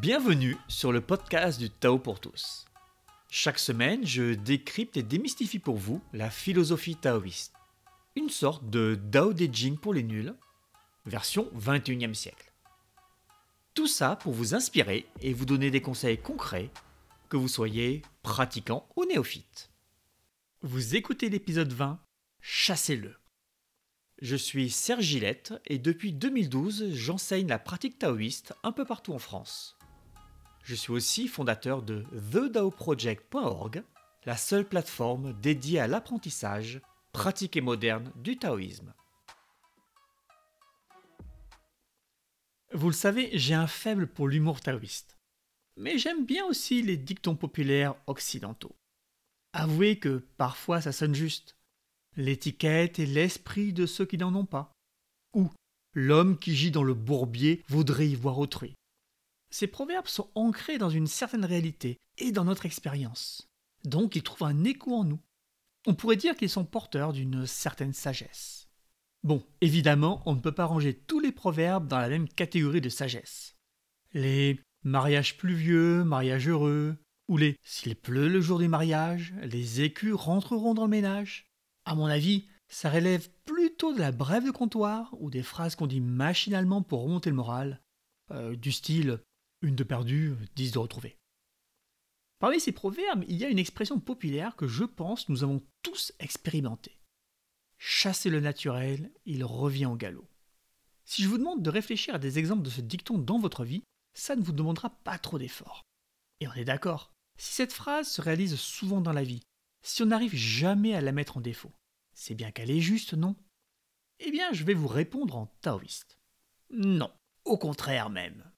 Bienvenue sur le podcast du Tao pour tous. Chaque semaine, je décrypte et démystifie pour vous la philosophie taoïste. Une sorte de Dao De Jing pour les nuls, version 21e siècle. Tout ça pour vous inspirer et vous donner des conseils concrets, que vous soyez pratiquant ou néophyte. Vous écoutez l'épisode 20, Chassez-le. Je suis Serge Gillette et depuis 2012, j'enseigne la pratique taoïste un peu partout en France. Je suis aussi fondateur de TheDaoProject.org, la seule plateforme dédiée à l'apprentissage, pratique et moderne du taoïsme. Vous le savez, j'ai un faible pour l'humour taoïste. Mais j'aime bien aussi les dictons populaires occidentaux. Avouez que parfois ça sonne juste. L'étiquette et l'esprit de ceux qui n'en ont pas. Ou l'homme qui gît dans le bourbier voudrait y voir autrui. Ces proverbes sont ancrés dans une certaine réalité et dans notre expérience. Donc ils trouvent un écho en nous. On pourrait dire qu'ils sont porteurs d'une certaine sagesse. Bon, évidemment, on ne peut pas ranger tous les proverbes dans la même catégorie de sagesse. Les mariages pluvieux, mariages heureux, ou les s'il pleut le jour du mariage, les écus rentreront dans le ménage. À mon avis, ça relève plutôt de la brève de comptoir ou des phrases qu'on dit machinalement pour remonter le moral, euh, du style une de perdue, dix de retrouvée. Parmi ces proverbes, il y a une expression populaire que je pense nous avons tous expérimentée. Chasser le naturel, il revient au galop. Si je vous demande de réfléchir à des exemples de ce dicton dans votre vie, ça ne vous demandera pas trop d'efforts. Et on est d'accord, si cette phrase se réalise souvent dans la vie, si on n'arrive jamais à la mettre en défaut, c'est bien qu'elle est juste, non? Eh bien, je vais vous répondre en taoïste. Non, au contraire même.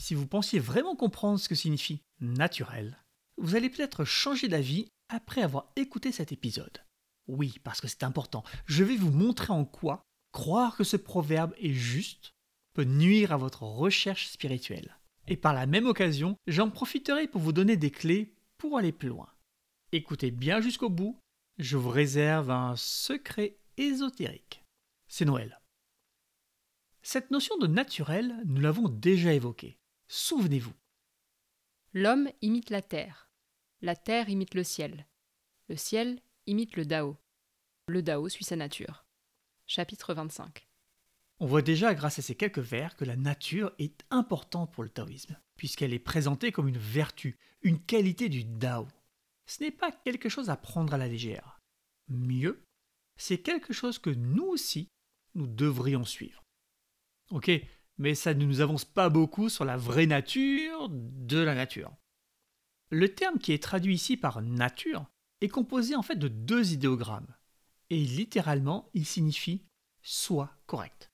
Si vous pensiez vraiment comprendre ce que signifie naturel, vous allez peut-être changer d'avis après avoir écouté cet épisode. Oui, parce que c'est important, je vais vous montrer en quoi croire que ce proverbe est juste peut nuire à votre recherche spirituelle. Et par la même occasion, j'en profiterai pour vous donner des clés pour aller plus loin. Écoutez bien jusqu'au bout, je vous réserve un secret ésotérique. C'est Noël. Cette notion de naturel, nous l'avons déjà évoquée. Souvenez-vous. L'homme imite la terre. La terre imite le ciel. Le ciel imite le Dao. Le Dao suit sa nature. Chapitre 25. On voit déjà grâce à ces quelques vers que la nature est importante pour le taoïsme, puisqu'elle est présentée comme une vertu, une qualité du Dao. Ce n'est pas quelque chose à prendre à la légère. Mieux, c'est quelque chose que nous aussi, nous devrions suivre. Ok, mais ça ne nous avance pas beaucoup sur la vraie nature de la nature. Le terme qui est traduit ici par nature est composé en fait de deux idéogrammes, et littéralement il signifie soit correct.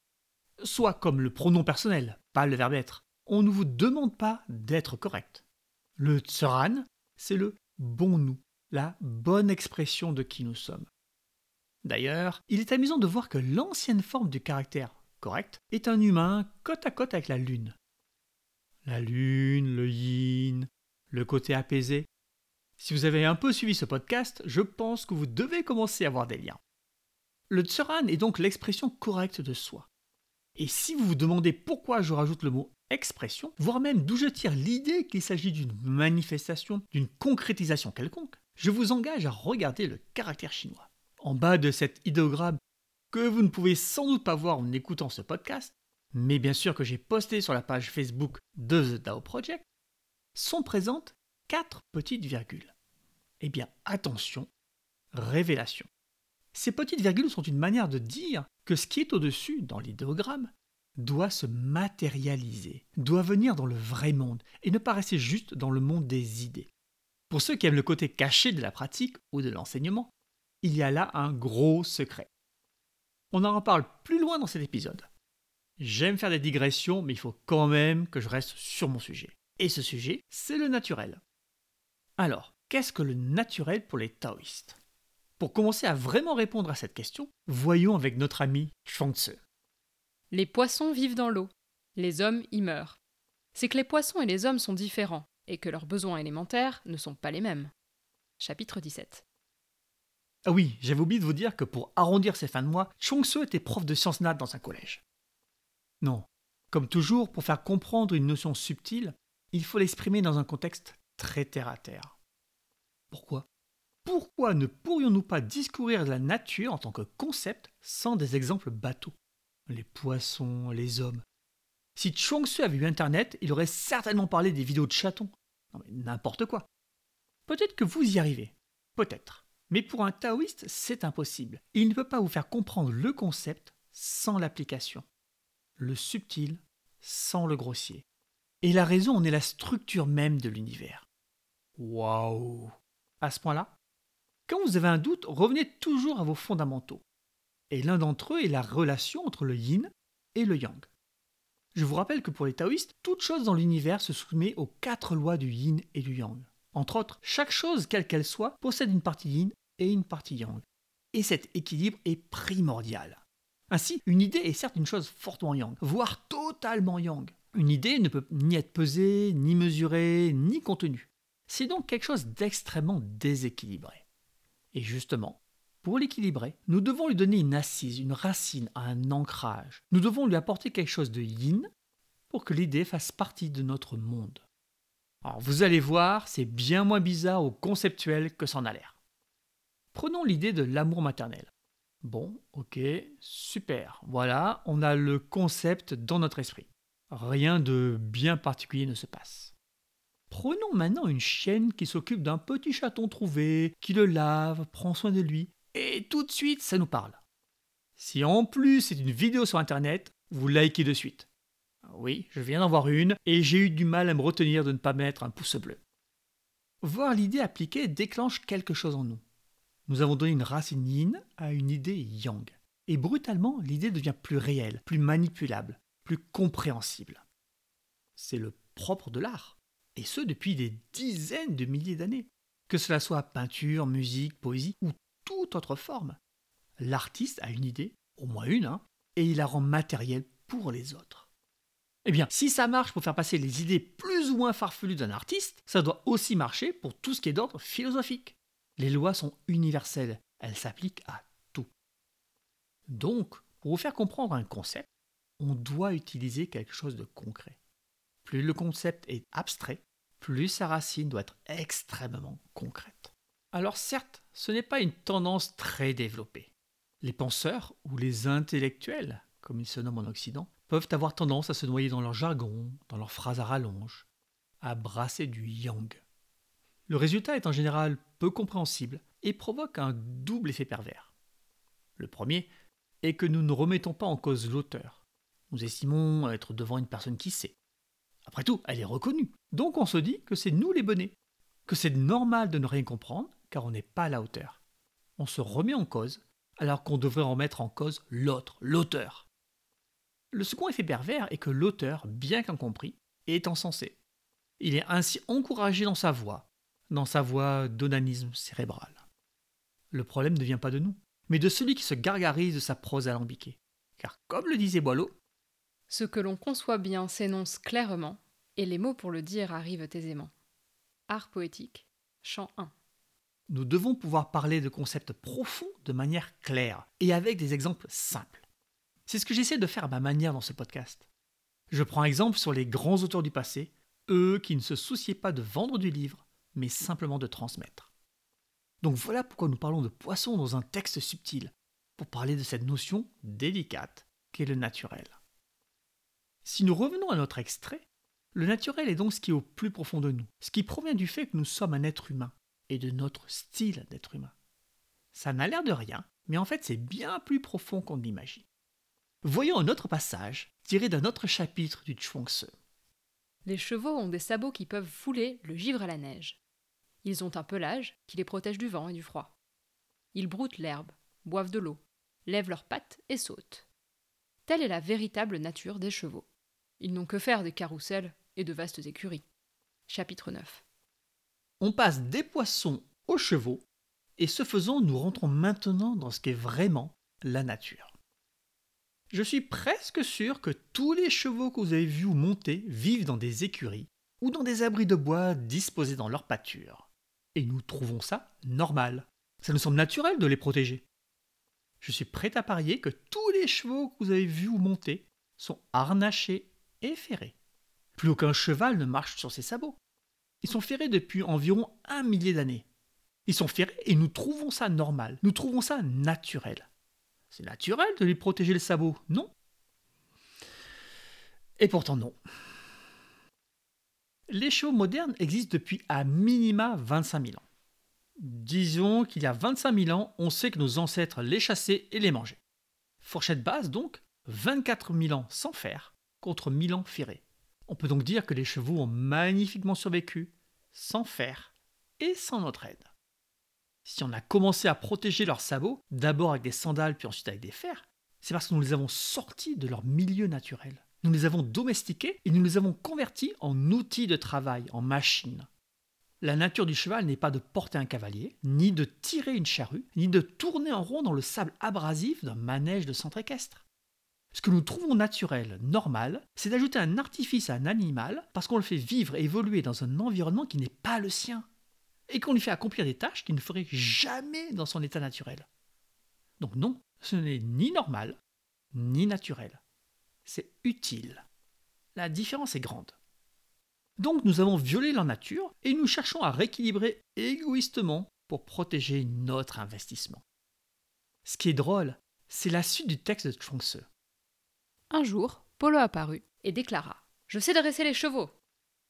Soit comme le pronom personnel, pas le verbe être. On ne vous demande pas d'être correct. Le tsuran, c'est le bon nous, la bonne expression de qui nous sommes. D'ailleurs, il est amusant de voir que l'ancienne forme du caractère correct, est un humain côte à côte avec la Lune. La Lune, le yin, le côté apaisé. Si vous avez un peu suivi ce podcast, je pense que vous devez commencer à avoir des liens. Le tsuran est donc l'expression correcte de soi. Et si vous vous demandez pourquoi je rajoute le mot expression, voire même d'où je tire l'idée qu'il s'agit d'une manifestation, d'une concrétisation quelconque, je vous engage à regarder le caractère chinois. En bas de cet idéogramme que vous ne pouvez sans doute pas voir en écoutant ce podcast, mais bien sûr que j'ai posté sur la page Facebook de The DAO Project, sont présentes quatre petites virgules. Eh bien, attention, révélation. Ces petites virgules sont une manière de dire que ce qui est au-dessus, dans l'idéogramme, doit se matérialiser, doit venir dans le vrai monde et ne pas rester juste dans le monde des idées. Pour ceux qui aiment le côté caché de la pratique ou de l'enseignement, il y a là un gros secret. On en reparle plus loin dans cet épisode. J'aime faire des digressions, mais il faut quand même que je reste sur mon sujet. Et ce sujet, c'est le naturel. Alors, qu'est-ce que le naturel pour les taoïstes? Pour commencer à vraiment répondre à cette question, voyons avec notre ami Chuang-Tzu. Les poissons vivent dans l'eau, les hommes y meurent. C'est que les poissons et les hommes sont différents, et que leurs besoins élémentaires ne sont pas les mêmes. Chapitre 17. Ah oui, j'avais oublié de vous dire que pour arrondir ses fins de mois, Chong Su était prof de sciences nat dans un collège. Non, comme toujours, pour faire comprendre une notion subtile, il faut l'exprimer dans un contexte très terre à terre. Pourquoi? Pourquoi ne pourrions-nous pas discourir de la nature en tant que concept sans des exemples bateaux? Les poissons, les hommes. Si Chuang-Tzu avait eu Internet, il aurait certainement parlé des vidéos de chatons. Mais n'importe quoi. Peut-être que vous y arrivez. Peut-être. Mais pour un taoïste, c'est impossible. Il ne peut pas vous faire comprendre le concept sans l'application. Le subtil sans le grossier. Et la raison en est la structure même de l'univers. Waouh À ce point-là, quand vous avez un doute, revenez toujours à vos fondamentaux. Et l'un d'entre eux est la relation entre le yin et le yang. Je vous rappelle que pour les taoïstes, toute chose dans l'univers se soumet aux quatre lois du yin et du yang. Entre autres, chaque chose, quelle qu'elle soit, possède une partie yin et une partie yang. Et cet équilibre est primordial. Ainsi, une idée est certes une chose fortement yang, voire totalement yang. Une idée ne peut ni être pesée, ni mesurée, ni contenue. C'est donc quelque chose d'extrêmement déséquilibré. Et justement, pour l'équilibrer, nous devons lui donner une assise, une racine, un ancrage. Nous devons lui apporter quelque chose de yin pour que l'idée fasse partie de notre monde. Alors vous allez voir, c'est bien moins bizarre ou conceptuel que c'en a l'air. Prenons l'idée de l'amour maternel. Bon, ok, super. Voilà, on a le concept dans notre esprit. Rien de bien particulier ne se passe. Prenons maintenant une chienne qui s'occupe d'un petit chaton trouvé, qui le lave, prend soin de lui, et tout de suite ça nous parle. Si en plus c'est une vidéo sur internet, vous likez de suite. Oui, je viens d'en voir une, et j'ai eu du mal à me retenir de ne pas mettre un pouce bleu. Voir l'idée appliquée déclenche quelque chose en nous. Nous avons donné une racine yin à une idée yang. Et brutalement, l'idée devient plus réelle, plus manipulable, plus compréhensible. C'est le propre de l'art, et ce depuis des dizaines de milliers d'années. Que cela soit peinture, musique, poésie ou toute autre forme. L'artiste a une idée, au moins une, hein, et il la rend matérielle pour les autres. Eh bien, si ça marche pour faire passer les idées plus ou moins farfelues d'un artiste, ça doit aussi marcher pour tout ce qui est d'ordre philosophique. Les lois sont universelles, elles s'appliquent à tout. Donc, pour vous faire comprendre un concept, on doit utiliser quelque chose de concret. Plus le concept est abstrait, plus sa racine doit être extrêmement concrète. Alors certes, ce n'est pas une tendance très développée. Les penseurs, ou les intellectuels, comme ils se nomment en Occident, peuvent avoir tendance à se noyer dans leur jargon, dans leurs phrases à rallonge, à brasser du yang. Le résultat est en général peu compréhensible et provoque un double effet pervers. Le premier est que nous ne remettons pas en cause l'auteur. Nous estimons être devant une personne qui sait. Après tout, elle est reconnue. Donc on se dit que c'est nous les bonnets, que c'est normal de ne rien comprendre car on n'est pas à la hauteur. On se remet en cause alors qu'on devrait remettre en cause l'autre, l'auteur. Le second effet pervers est que l'auteur, bien qu'incompris, est encensé. Il est ainsi encouragé dans sa voix, dans sa voie d'onanisme cérébral. Le problème ne vient pas de nous, mais de celui qui se gargarise de sa prose alambiquée. Car comme le disait Boileau, ce que l'on conçoit bien s'énonce clairement, et les mots pour le dire arrivent aisément. Art poétique, chant 1. Nous devons pouvoir parler de concepts profonds de manière claire et avec des exemples simples. C'est ce que j'essaie de faire à ma manière dans ce podcast. Je prends exemple sur les grands auteurs du passé, eux qui ne se souciaient pas de vendre du livre, mais simplement de transmettre. Donc voilà pourquoi nous parlons de poisson dans un texte subtil, pour parler de cette notion délicate qu'est le naturel. Si nous revenons à notre extrait, le naturel est donc ce qui est au plus profond de nous, ce qui provient du fait que nous sommes un être humain et de notre style d'être humain. Ça n'a l'air de rien, mais en fait c'est bien plus profond qu'on ne l'imagine. Voyons un autre passage tiré d'un autre chapitre du Chuang-Tzu. Les chevaux ont des sabots qui peuvent fouler le givre à la neige. Ils ont un pelage qui les protège du vent et du froid. Ils broutent l'herbe, boivent de l'eau, lèvent leurs pattes et sautent. Telle est la véritable nature des chevaux. Ils n'ont que faire des carrousels et de vastes écuries. Chapitre 9. On passe des poissons aux chevaux, et ce faisant, nous rentrons maintenant dans ce qu'est vraiment la nature. Je suis presque sûr que tous les chevaux que vous avez vus monter vivent dans des écuries ou dans des abris de bois disposés dans leur pâture et nous trouvons ça normal. Ça nous semble naturel de les protéger. Je suis prêt à parier que tous les chevaux que vous avez vus monter sont harnachés et ferrés. Plus aucun cheval ne marche sur ses sabots. Ils sont ferrés depuis environ un millier d'années. Ils sont ferrés et nous trouvons ça normal, nous trouvons ça naturel. C'est naturel de lui protéger le sabot, non? Et pourtant non. Les chevaux modernes existent depuis à minima 25 000 ans. Disons qu'il y a 25 000 ans, on sait que nos ancêtres les chassaient et les mangeaient. Fourchette basse donc, 24 000 ans sans fer contre 1000 ans ferrés. On peut donc dire que les chevaux ont magnifiquement survécu, sans fer et sans notre aide. Si on a commencé à protéger leurs sabots, d'abord avec des sandales puis ensuite avec des fers, c'est parce que nous les avons sortis de leur milieu naturel. Nous les avons domestiqués et nous les avons convertis en outils de travail, en machines. La nature du cheval n'est pas de porter un cavalier, ni de tirer une charrue, ni de tourner en rond dans le sable abrasif d'un manège de centre équestre. Ce que nous trouvons naturel, normal, c'est d'ajouter un artifice à un animal parce qu'on le fait vivre et évoluer dans un environnement qui n'est pas le sien, et qu'on lui fait accomplir des tâches qu'il ne ferait jamais dans son état naturel. Donc non, ce n'est ni normal, ni naturel. C'est utile. La différence est grande. Donc nous avons violé la nature et nous cherchons à rééquilibrer égoïstement pour protéger notre investissement. Ce qui est drôle, c'est la suite du texte de Chuang un jour, Polo apparut et déclara Je sais dresser les chevaux.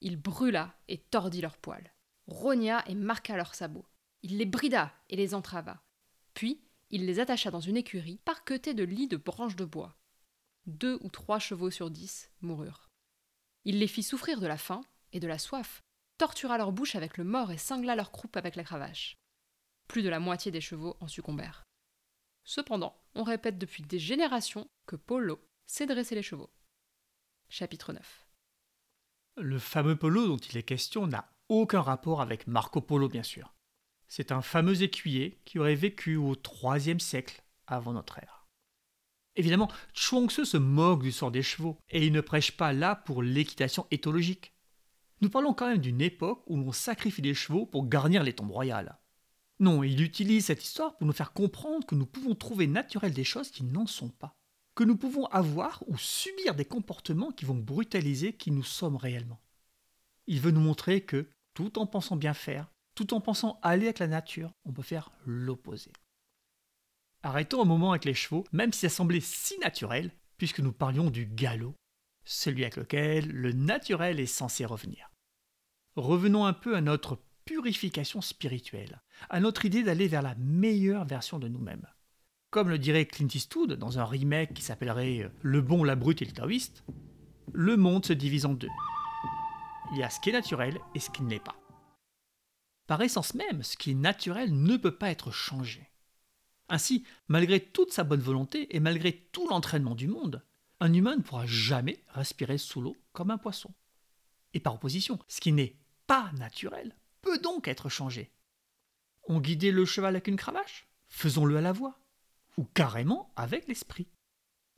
Il brûla et tordit leurs poils, rogna et marqua leurs sabots. Il les brida et les entrava. Puis, il les attacha dans une écurie parquetée de lits de branches de bois. Deux ou trois chevaux sur dix moururent. Il les fit souffrir de la faim et de la soif, tortura leur bouche avec le mort et cingla leur croupe avec la cravache. Plus de la moitié des chevaux en succombèrent. Cependant, on répète depuis des générations que Polo c'est dresser les chevaux. Chapitre 9 Le fameux polo dont il est question n'a aucun rapport avec Marco Polo, bien sûr. C'est un fameux écuyer qui aurait vécu au IIIe siècle avant notre ère. Évidemment, Chuang-Tzu se moque du sort des chevaux, et il ne prêche pas là pour l'équitation éthologique. Nous parlons quand même d'une époque où l'on sacrifie des chevaux pour garnir les tombes royales. Non, il utilise cette histoire pour nous faire comprendre que nous pouvons trouver naturel des choses qui n'en sont pas que nous pouvons avoir ou subir des comportements qui vont brutaliser qui nous sommes réellement. Il veut nous montrer que, tout en pensant bien faire, tout en pensant aller avec la nature, on peut faire l'opposé. Arrêtons un moment avec les chevaux, même si ça semblait si naturel, puisque nous parlions du galop, celui avec lequel le naturel est censé revenir. Revenons un peu à notre purification spirituelle, à notre idée d'aller vers la meilleure version de nous-mêmes. Comme le dirait Clint Eastwood dans un remake qui s'appellerait Le bon, la brute et le taoïste, le monde se divise en deux. Il y a ce qui est naturel et ce qui ne l'est pas. Par essence même, ce qui est naturel ne peut pas être changé. Ainsi, malgré toute sa bonne volonté et malgré tout l'entraînement du monde, un humain ne pourra jamais respirer sous l'eau comme un poisson. Et par opposition, ce qui n'est pas naturel peut donc être changé. On guidait le cheval avec une cravache? Faisons-le à la voix ou carrément avec l'esprit.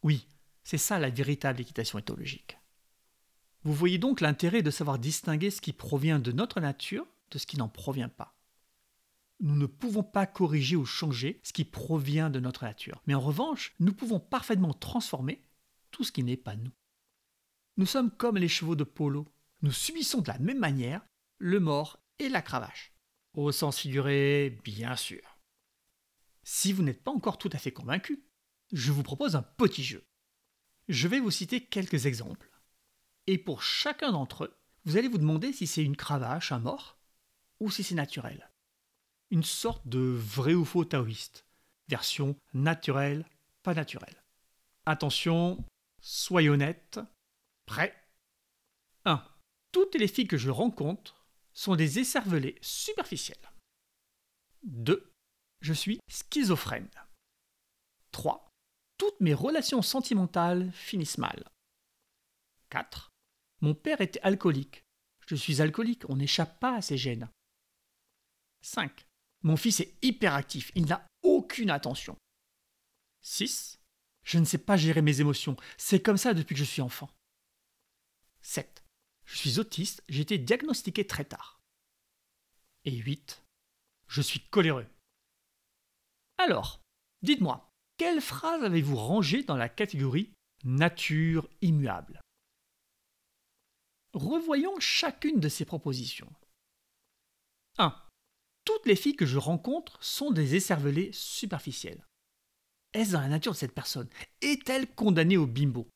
Oui, c'est ça la véritable équitation éthologique. Vous voyez donc l'intérêt de savoir distinguer ce qui provient de notre nature de ce qui n'en provient pas. Nous ne pouvons pas corriger ou changer ce qui provient de notre nature, mais en revanche, nous pouvons parfaitement transformer tout ce qui n'est pas nous. Nous sommes comme les chevaux de polo, nous subissons de la même manière le mort et la cravache. Au sens figuré, bien sûr. Si vous n'êtes pas encore tout à fait convaincu, je vous propose un petit jeu. Je vais vous citer quelques exemples. Et pour chacun d'entre eux, vous allez vous demander si c'est une cravache, un mort, ou si c'est naturel. Une sorte de vrai ou faux taoïste. Version naturelle, pas naturelle. Attention, soyez honnête. Prêt? 1. Toutes les filles que je rencontre sont des écervelés superficiels. 2. Je suis schizophrène. 3. Toutes mes relations sentimentales finissent mal. 4. Mon père était alcoolique. Je suis alcoolique, on n'échappe pas à ses gènes. 5. Mon fils est hyperactif, il n'a aucune attention. 6. Je ne sais pas gérer mes émotions, c'est comme ça depuis que je suis enfant. 7. Je suis autiste, j'ai été diagnostiqué très tard. Et 8. Je suis coléreux. Alors, dites-moi, quelle phrase avez-vous rangée dans la catégorie nature immuable? Revoyons chacune de ces propositions. 1. Toutes les filles que je rencontre sont des écervelées superficielles. Est-ce dans la nature de cette personne Est-elle condamnée au bimbo?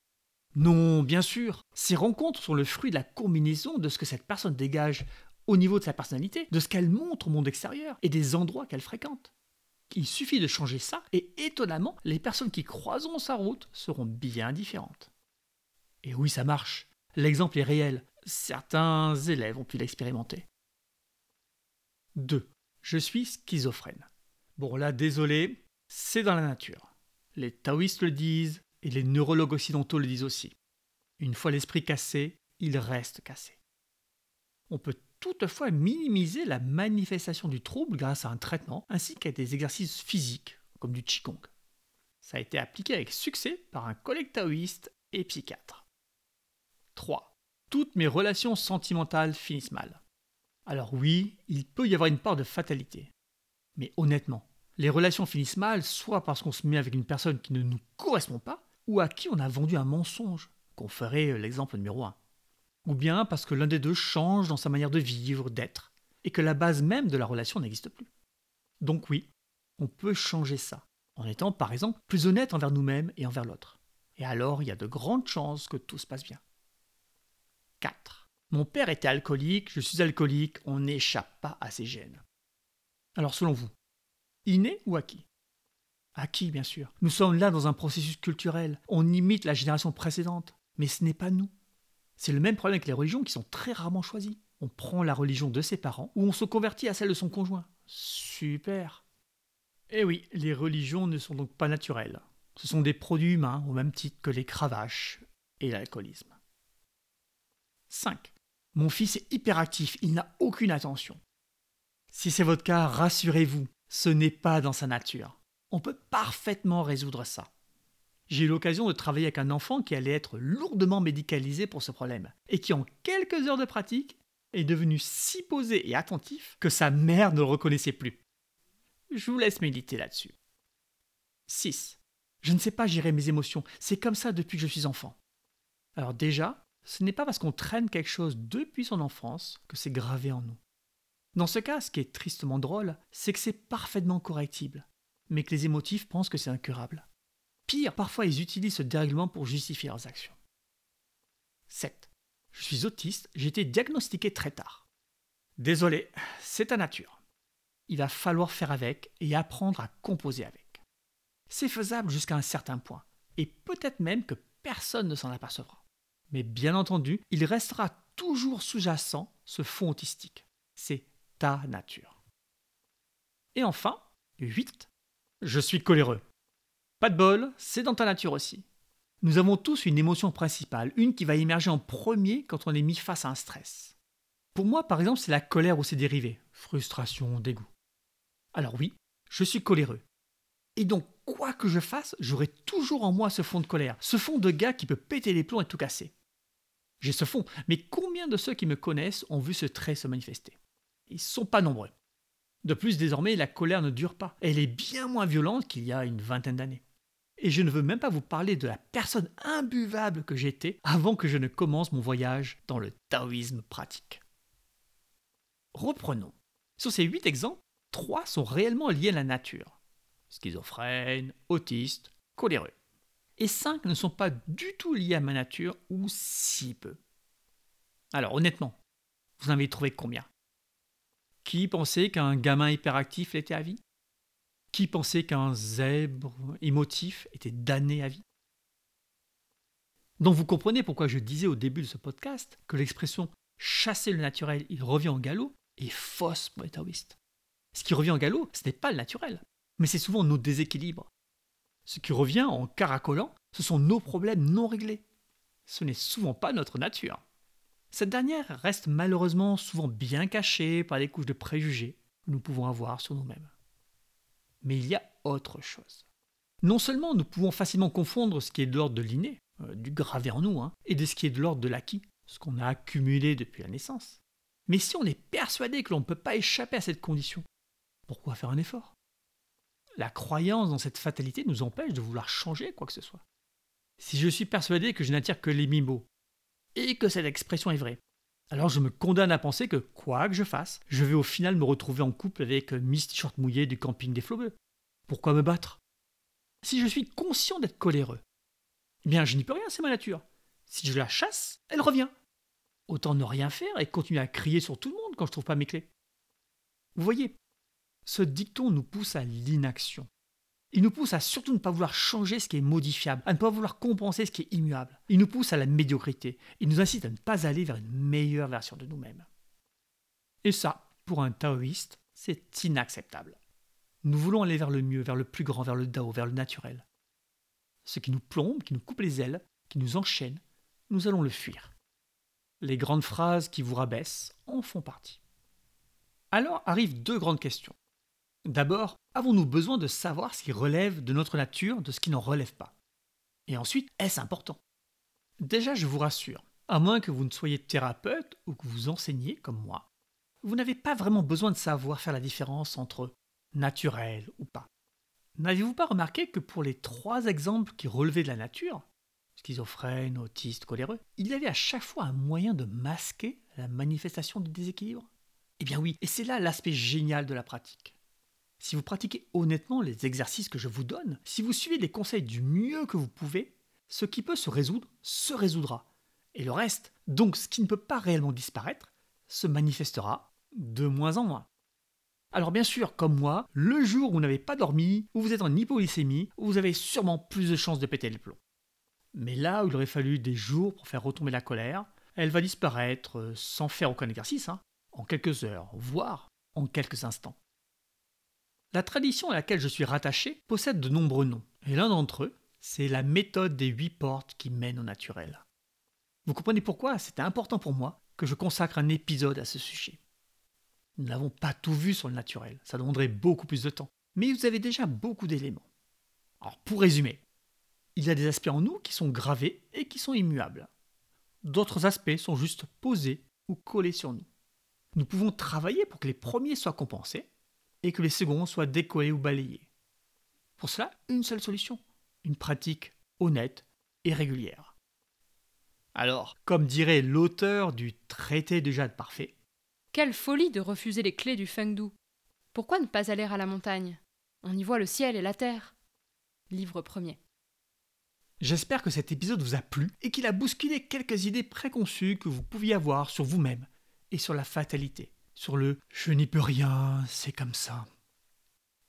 Non, bien sûr. Ces rencontres sont le fruit de la combinaison de ce que cette personne dégage au niveau de sa personnalité, de ce qu'elle montre au monde extérieur et des endroits qu'elle fréquente. Il suffit de changer ça et étonnamment, les personnes qui croiseront sa route seront bien différentes. Et oui, ça marche. L'exemple est réel. Certains élèves ont pu l'expérimenter. 2. Je suis schizophrène. Bon là, désolé, c'est dans la nature. Les taoïstes le disent et les neurologues occidentaux le disent aussi. Une fois l'esprit cassé, il reste cassé. On peut toutefois minimiser la manifestation du trouble grâce à un traitement ainsi qu'à des exercices physiques comme du Qigong. Ça a été appliqué avec succès par un collègue taoïste et psychiatre. 3. Toutes mes relations sentimentales finissent mal. Alors oui, il peut y avoir une part de fatalité. Mais honnêtement, les relations finissent mal soit parce qu'on se met avec une personne qui ne nous correspond pas, ou à qui on a vendu un mensonge, qu'on ferait l'exemple numéro 1. Ou bien parce que l'un des deux change dans sa manière de vivre, d'être, et que la base même de la relation n'existe plus. Donc oui, on peut changer ça, en étant par exemple plus honnête envers nous-mêmes et envers l'autre. Et alors il y a de grandes chances que tout se passe bien. 4. Mon père était alcoolique, je suis alcoolique, on n'échappe pas à ces gènes. Alors selon vous, inné ou acquis? Acquis, bien sûr. Nous sommes là dans un processus culturel. On imite la génération précédente, mais ce n'est pas nous. C'est le même problème avec les religions qui sont très rarement choisies. On prend la religion de ses parents ou on se convertit à celle de son conjoint. Super. Eh oui, les religions ne sont donc pas naturelles. Ce sont des produits humains au même titre que les cravaches et l'alcoolisme. 5. Mon fils est hyperactif, il n'a aucune attention. Si c'est votre cas, rassurez-vous, ce n'est pas dans sa nature. On peut parfaitement résoudre ça. J'ai eu l'occasion de travailler avec un enfant qui allait être lourdement médicalisé pour ce problème, et qui en quelques heures de pratique est devenu si posé et attentif que sa mère ne reconnaissait plus. Je vous laisse méditer là-dessus. 6. Je ne sais pas gérer mes émotions, c'est comme ça depuis que je suis enfant. Alors déjà, ce n'est pas parce qu'on traîne quelque chose depuis son enfance que c'est gravé en nous. Dans ce cas, ce qui est tristement drôle, c'est que c'est parfaitement correctible, mais que les émotifs pensent que c'est incurable. Pire, parfois ils utilisent ce dérèglement pour justifier leurs actions. 7. Je suis autiste, j'ai été diagnostiqué très tard. Désolé, c'est ta nature. Il va falloir faire avec et apprendre à composer avec. C'est faisable jusqu'à un certain point, et peut-être même que personne ne s'en apercevra. Mais bien entendu, il restera toujours sous-jacent ce fond autistique. C'est ta nature. Et enfin, 8. Je suis coléreux. Pas de bol, c'est dans ta nature aussi. Nous avons tous une émotion principale, une qui va émerger en premier quand on est mis face à un stress. Pour moi, par exemple, c'est la colère ou ses dérivés, frustration, dégoût. Alors oui, je suis coléreux. Et donc, quoi que je fasse, j'aurai toujours en moi ce fond de colère, ce fond de gars qui peut péter les plombs et tout casser. J'ai ce fond, mais combien de ceux qui me connaissent ont vu ce trait se manifester? Ils ne sont pas nombreux. De plus, désormais, la colère ne dure pas. Elle est bien moins violente qu'il y a une vingtaine d'années. Et je ne veux même pas vous parler de la personne imbuvable que j'étais avant que je ne commence mon voyage dans le taoïsme pratique. Reprenons. Sur ces huit exemples, trois sont réellement liés à la nature. Schizophrène, autiste, coléreux et 5 ne sont pas du tout liés à ma nature ou si peu. Alors honnêtement, vous en avez trouvé combien? Qui pensait qu'un gamin hyperactif l'était à vie? Qui pensait qu'un zèbre émotif était damné à vie? Donc vous comprenez pourquoi je disais au début de ce podcast que l'expression chasser le naturel, il revient en galop est fausse pour les taoïstes. Ce qui revient en galop, ce n'est pas le naturel, mais c'est souvent nos déséquilibres, ce qui revient en caracolant, ce sont nos problèmes non réglés. Ce n'est souvent pas notre nature. Cette dernière reste malheureusement souvent bien cachée par les couches de préjugés que nous pouvons avoir sur nous-mêmes. Mais il y a autre chose. Non seulement nous pouvons facilement confondre ce qui est de l'ordre de l'inné, euh, du gravé en nous, hein, et de ce qui est de l'ordre de l'acquis, ce qu'on a accumulé depuis la naissance. Mais si on est persuadé que l'on ne peut pas échapper à cette condition, pourquoi faire un effort? La croyance dans cette fatalité nous empêche de vouloir changer quoi que ce soit. Si je suis persuadé que je n'attire que les mimos, et que cette expression est vraie. Alors je me condamne à penser que, quoi que je fasse, je vais au final me retrouver en couple avec Miss T-shirt mouillé du camping des Flobeux. Pourquoi me battre? Si je suis conscient d'être coléreux, eh bien je n'y peux rien, c'est ma nature. Si je la chasse, elle revient. Autant ne rien faire et continuer à crier sur tout le monde quand je trouve pas mes clés. Vous voyez, ce dicton nous pousse à l'inaction. Il nous pousse à surtout ne pas vouloir changer ce qui est modifiable, à ne pas vouloir compenser ce qui est immuable. Il nous pousse à la médiocrité. Il nous incite à ne pas aller vers une meilleure version de nous-mêmes. Et ça, pour un taoïste, c'est inacceptable. Nous voulons aller vers le mieux, vers le plus grand, vers le Dao, vers le naturel. Ce qui nous plombe, qui nous coupe les ailes, qui nous enchaîne, nous allons le fuir. Les grandes phrases qui vous rabaissent en font partie. Alors arrivent deux grandes questions. D'abord, avons-nous besoin de savoir ce qui relève de notre nature de ce qui n'en relève pas? Et ensuite, est-ce important? Déjà, je vous rassure, à moins que vous ne soyez thérapeute ou que vous enseignez comme moi, vous n'avez pas vraiment besoin de savoir faire la différence entre naturel ou pas. N'avez-vous pas remarqué que pour les trois exemples qui relevaient de la nature, schizophrène, autiste, coléreux, il y avait à chaque fois un moyen de masquer la manifestation du déséquilibre Eh bien oui, et c'est là l'aspect génial de la pratique. Si vous pratiquez honnêtement les exercices que je vous donne, si vous suivez les conseils du mieux que vous pouvez, ce qui peut se résoudre se résoudra. Et le reste, donc ce qui ne peut pas réellement disparaître, se manifestera de moins en moins. Alors bien sûr, comme moi, le jour où vous n'avez pas dormi, où vous êtes en hypoglycémie, vous avez sûrement plus de chances de péter le plomb. Mais là où il aurait fallu des jours pour faire retomber la colère, elle va disparaître euh, sans faire aucun exercice, hein, en quelques heures, voire en quelques instants. La tradition à laquelle je suis rattaché possède de nombreux noms, et l'un d'entre eux, c'est la méthode des huit portes qui mènent au naturel. Vous comprenez pourquoi c'était important pour moi que je consacre un épisode à ce sujet. Nous n'avons pas tout vu sur le naturel, ça demanderait beaucoup plus de temps, mais vous avez déjà beaucoup d'éléments. Alors pour résumer, il y a des aspects en nous qui sont gravés et qui sont immuables. D'autres aspects sont juste posés ou collés sur nous. Nous pouvons travailler pour que les premiers soient compensés et que les seconds soient décollés ou balayés. Pour cela, une seule solution, une pratique honnête et régulière. Alors, comme dirait l'auteur du traité du jade parfait, Quelle folie de refuser les clés du Fengdu Pourquoi ne pas aller à la montagne? On y voit le ciel et la terre. Livre premier. J'espère que cet épisode vous a plu et qu'il a bousculé quelques idées préconçues que vous pouviez avoir sur vous-même et sur la fatalité sur le je n'y peux rien, c'est comme ça.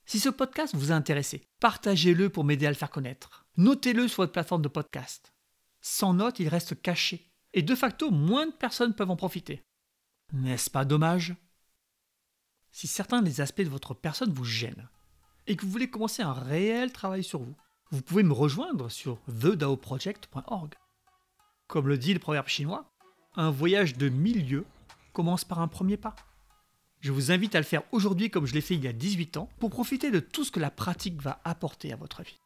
Si ce podcast vous a intéressé, partagez-le pour m'aider à le faire connaître. Notez-le sur votre plateforme de podcast. Sans note, il reste caché. Et de facto, moins de personnes peuvent en profiter. N'est-ce pas dommage? Si certains des aspects de votre personne vous gênent et que vous voulez commencer un réel travail sur vous, vous pouvez me rejoindre sur thedaoproject.org. Comme le dit le proverbe chinois, un voyage de mille lieues commence par un premier pas. Je vous invite à le faire aujourd'hui comme je l'ai fait il y a 18 ans pour profiter de tout ce que la pratique va apporter à votre vie.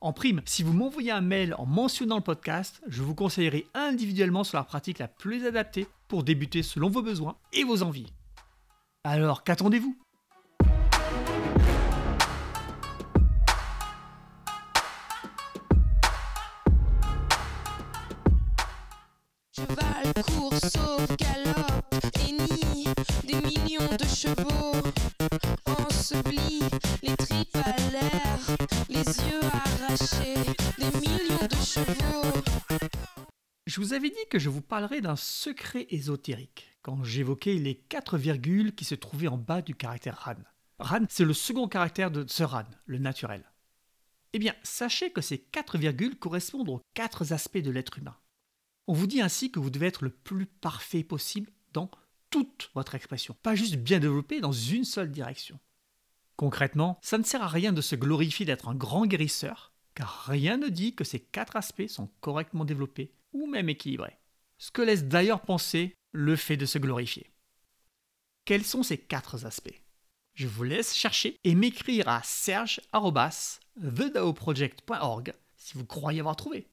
En prime, si vous m'envoyez un mail en mentionnant le podcast, je vous conseillerai individuellement sur la pratique la plus adaptée pour débuter selon vos besoins et vos envies. Alors qu'attendez-vous? Je vous avais dit que je vous parlerai d'un secret ésotérique quand j'évoquais les quatre virgules qui se trouvaient en bas du caractère Ran. Ran, c'est le second caractère de ce Ran, le naturel. Eh bien, sachez que ces quatre virgules correspondent aux quatre aspects de l'être humain. On vous dit ainsi que vous devez être le plus parfait possible dans toute votre expression, pas juste bien développé dans une seule direction. Concrètement, ça ne sert à rien de se glorifier d'être un grand guérisseur, car rien ne dit que ces quatre aspects sont correctement développés ou même équilibrés. Ce que laisse d'ailleurs penser le fait de se glorifier. Quels sont ces quatre aspects? Je vous laisse chercher et m'écrire à serge.thedaoproject.org si vous croyez avoir trouvé.